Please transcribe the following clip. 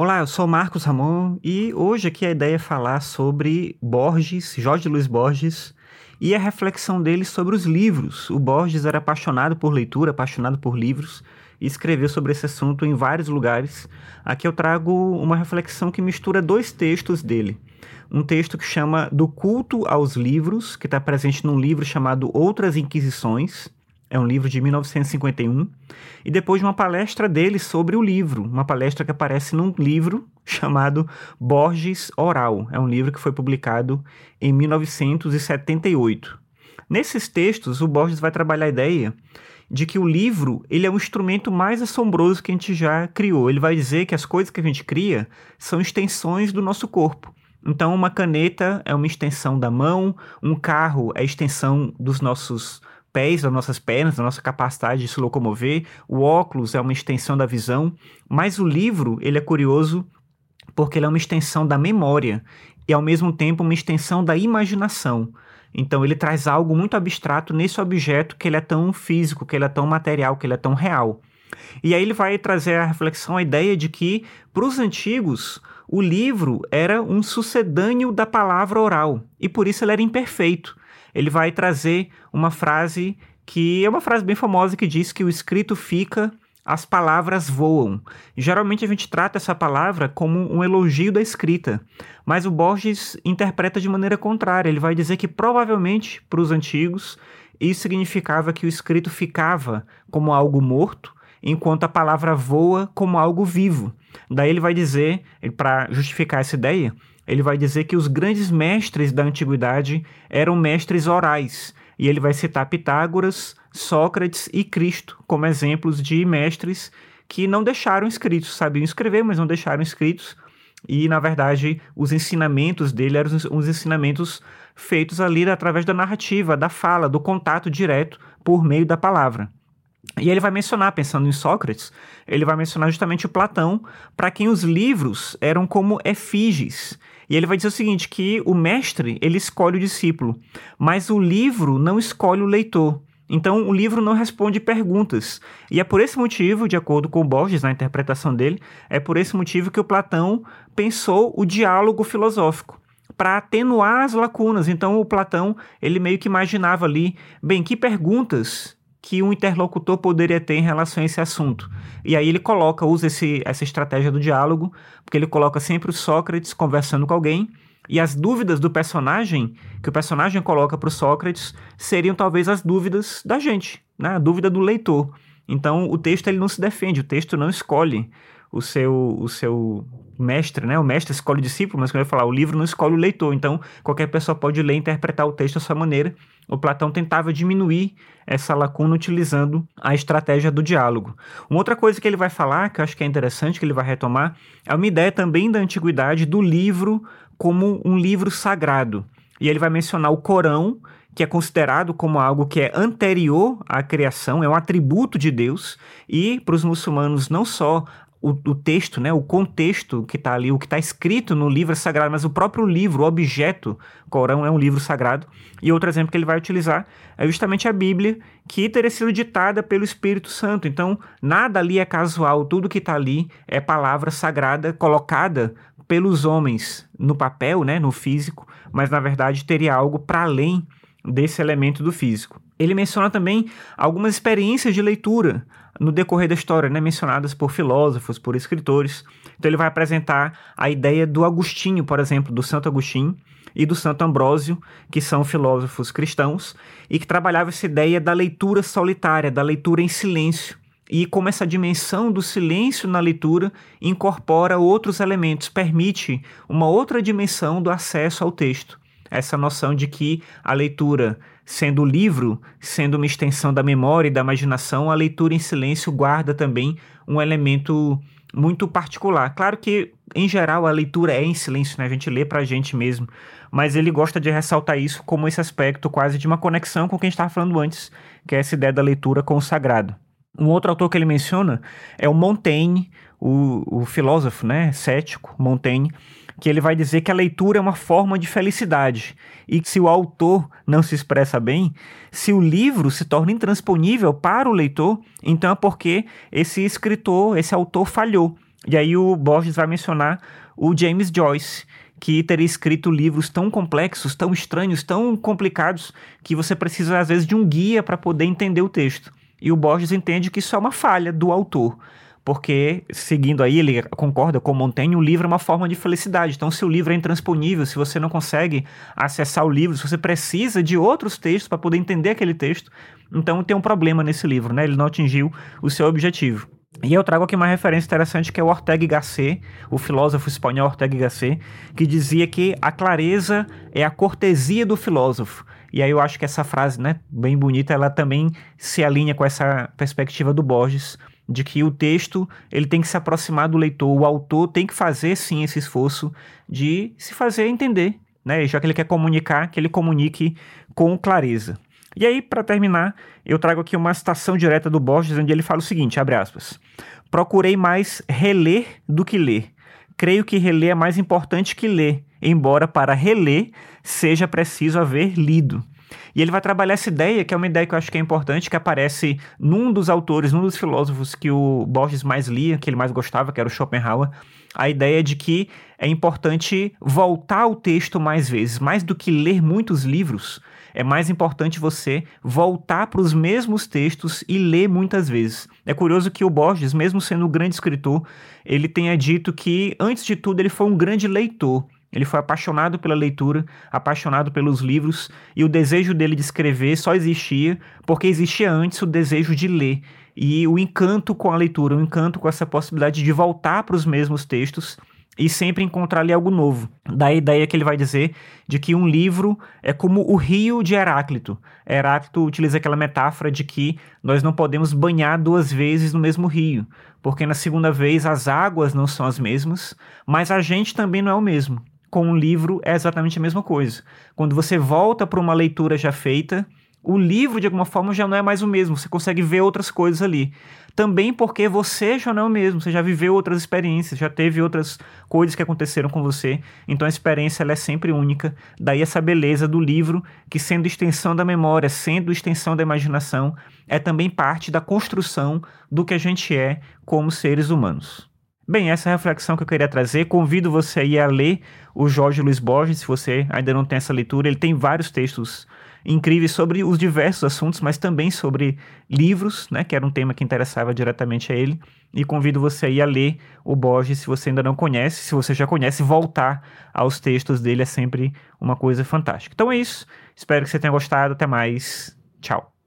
Olá, eu sou Marcos Ramon e hoje aqui a ideia é falar sobre Borges, Jorge Luiz Borges, e a reflexão dele sobre os livros. O Borges era apaixonado por leitura, apaixonado por livros, e escreveu sobre esse assunto em vários lugares. Aqui eu trago uma reflexão que mistura dois textos dele. Um texto que chama Do Culto aos Livros, que está presente num livro chamado Outras Inquisições, é um livro de 1951. E depois de uma palestra dele sobre o livro, uma palestra que aparece num livro chamado Borges Oral. É um livro que foi publicado em 1978. Nesses textos, o Borges vai trabalhar a ideia de que o livro ele é o instrumento mais assombroso que a gente já criou. Ele vai dizer que as coisas que a gente cria são extensões do nosso corpo. Então, uma caneta é uma extensão da mão, um carro é a extensão dos nossos pés, das nossas pernas, da nossa capacidade de se locomover. O óculos é uma extensão da visão, mas o livro, ele é curioso porque ele é uma extensão da memória e ao mesmo tempo uma extensão da imaginação. Então ele traz algo muito abstrato nesse objeto que ele é tão físico, que ele é tão material, que ele é tão real. E aí ele vai trazer a reflexão, a ideia de que, para os antigos, o livro era um sucedâneo da palavra oral, e por isso ele era imperfeito ele vai trazer uma frase que é uma frase bem famosa que diz que o escrito fica, as palavras voam. Geralmente a gente trata essa palavra como um elogio da escrita, mas o Borges interpreta de maneira contrária. Ele vai dizer que provavelmente para os antigos isso significava que o escrito ficava como algo morto, enquanto a palavra voa como algo vivo. Daí ele vai dizer, para justificar essa ideia, ele vai dizer que os grandes mestres da antiguidade eram mestres orais, e ele vai citar Pitágoras, Sócrates e Cristo como exemplos de mestres que não deixaram escritos, sabiam escrever, mas não deixaram escritos. E, na verdade, os ensinamentos dele eram os ensinamentos feitos ali através da narrativa, da fala, do contato direto por meio da palavra. E ele vai mencionar, pensando em Sócrates, ele vai mencionar justamente o Platão, para quem os livros eram como efígies. E ele vai dizer o seguinte, que o mestre, ele escolhe o discípulo, mas o livro não escolhe o leitor. Então, o livro não responde perguntas. E é por esse motivo, de acordo com Borges, na interpretação dele, é por esse motivo que o Platão pensou o diálogo filosófico para atenuar as lacunas. Então, o Platão, ele meio que imaginava ali, bem, que perguntas que um interlocutor poderia ter em relação a esse assunto. E aí ele coloca, usa esse, essa estratégia do diálogo, porque ele coloca sempre o Sócrates conversando com alguém, e as dúvidas do personagem, que o personagem coloca para o Sócrates, seriam talvez as dúvidas da gente, né? a dúvida do leitor. Então o texto ele não se defende, o texto não escolhe o seu, o seu mestre, né? O mestre escolhe o discípulo, mas quando eu falar, o livro não escolhe o leitor. Então, qualquer pessoa pode ler e interpretar o texto da sua maneira. O Platão tentava diminuir essa lacuna utilizando a estratégia do diálogo. Uma outra coisa que ele vai falar, que eu acho que é interessante, que ele vai retomar, é uma ideia também da antiguidade do livro como um livro sagrado. E ele vai mencionar o Corão, que é considerado como algo que é anterior à criação, é um atributo de Deus, e para os muçulmanos não só o, o, texto, né, o contexto que está ali, o que está escrito no livro é sagrado, mas o próprio livro, o objeto, o Corão é um livro sagrado. E outro exemplo que ele vai utilizar é justamente a Bíblia, que teria sido ditada pelo Espírito Santo. Então, nada ali é casual, tudo que está ali é palavra sagrada colocada pelos homens no papel, né, no físico, mas na verdade teria algo para além desse elemento do físico. Ele menciona também algumas experiências de leitura no decorrer da história, né, mencionadas por filósofos, por escritores. Então ele vai apresentar a ideia do Agostinho, por exemplo, do Santo Agostinho e do Santo Ambrósio, que são filósofos cristãos e que trabalhavam essa ideia da leitura solitária, da leitura em silêncio. E como essa dimensão do silêncio na leitura incorpora outros elementos, permite uma outra dimensão do acesso ao texto. Essa noção de que a leitura Sendo livro, sendo uma extensão da memória e da imaginação, a leitura em silêncio guarda também um elemento muito particular. Claro que, em geral, a leitura é em silêncio, né? A gente lê para a gente mesmo. Mas ele gosta de ressaltar isso como esse aspecto quase de uma conexão com o que a gente estava falando antes, que é essa ideia da leitura com o sagrado. Um outro autor que ele menciona é o Montaigne, o, o filósofo né, cético Montaigne, que ele vai dizer que a leitura é uma forma de felicidade e que se o autor não se expressa bem, se o livro se torna intransponível para o leitor, então é porque esse escritor, esse autor falhou. E aí o Borges vai mencionar o James Joyce, que teria escrito livros tão complexos, tão estranhos, tão complicados, que você precisa, às vezes, de um guia para poder entender o texto. E o Borges entende que isso é uma falha do autor. Porque, seguindo aí, ele concorda com Montaigne, o livro é uma forma de felicidade. Então, se o livro é intransponível, se você não consegue acessar o livro, se você precisa de outros textos para poder entender aquele texto, então tem um problema nesse livro, né? Ele não atingiu o seu objetivo. E eu trago aqui uma referência interessante que é o Ortega y Gasset, o filósofo espanhol Ortega y Gasset, que dizia que a clareza é a cortesia do filósofo. E aí eu acho que essa frase, né, bem bonita, ela também se alinha com essa perspectiva do Borges, de que o texto ele tem que se aproximar do leitor, o autor tem que fazer sim esse esforço de se fazer entender, né? Já que ele quer comunicar, que ele comunique com clareza. E aí, para terminar, eu trago aqui uma citação direta do Borges, onde ele fala o seguinte, abre aspas, Procurei mais reler do que ler. Creio que reler é mais importante que ler, embora para reler seja preciso haver lido. E ele vai trabalhar essa ideia, que é uma ideia que eu acho que é importante, que aparece num dos autores, num dos filósofos que o Borges mais lia, que ele mais gostava, que era o Schopenhauer, a ideia de que é importante voltar ao texto mais vezes, mais do que ler muitos livros, é mais importante você voltar para os mesmos textos e ler muitas vezes. É curioso que o Borges, mesmo sendo um grande escritor, ele tenha dito que, antes de tudo, ele foi um grande leitor. Ele foi apaixonado pela leitura, apaixonado pelos livros, e o desejo dele de escrever só existia porque existia antes o desejo de ler. E o encanto com a leitura, o encanto com essa possibilidade de voltar para os mesmos textos e sempre encontrar ali algo novo. Da a ideia que ele vai dizer de que um livro é como o rio de Heráclito. Heráclito utiliza aquela metáfora de que nós não podemos banhar duas vezes no mesmo rio, porque na segunda vez as águas não são as mesmas, mas a gente também não é o mesmo com um livro é exatamente a mesma coisa. Quando você volta para uma leitura já feita, o livro de alguma forma já não é mais o mesmo, você consegue ver outras coisas ali. Também porque você já não é o mesmo, você já viveu outras experiências, já teve outras coisas que aconteceram com você, então a experiência é sempre única. Daí essa beleza do livro, que sendo extensão da memória, sendo extensão da imaginação, é também parte da construção do que a gente é como seres humanos. Bem, essa é a reflexão que eu queria trazer. Convido você aí a ler o Jorge Luiz Borges, se você ainda não tem essa leitura. Ele tem vários textos incríveis sobre os diversos assuntos, mas também sobre livros, né, que era um tema que interessava diretamente a ele. E convido você aí a ler o Borges, se você ainda não conhece. Se você já conhece, voltar aos textos dele é sempre uma coisa fantástica. Então é isso. Espero que você tenha gostado. Até mais. Tchau.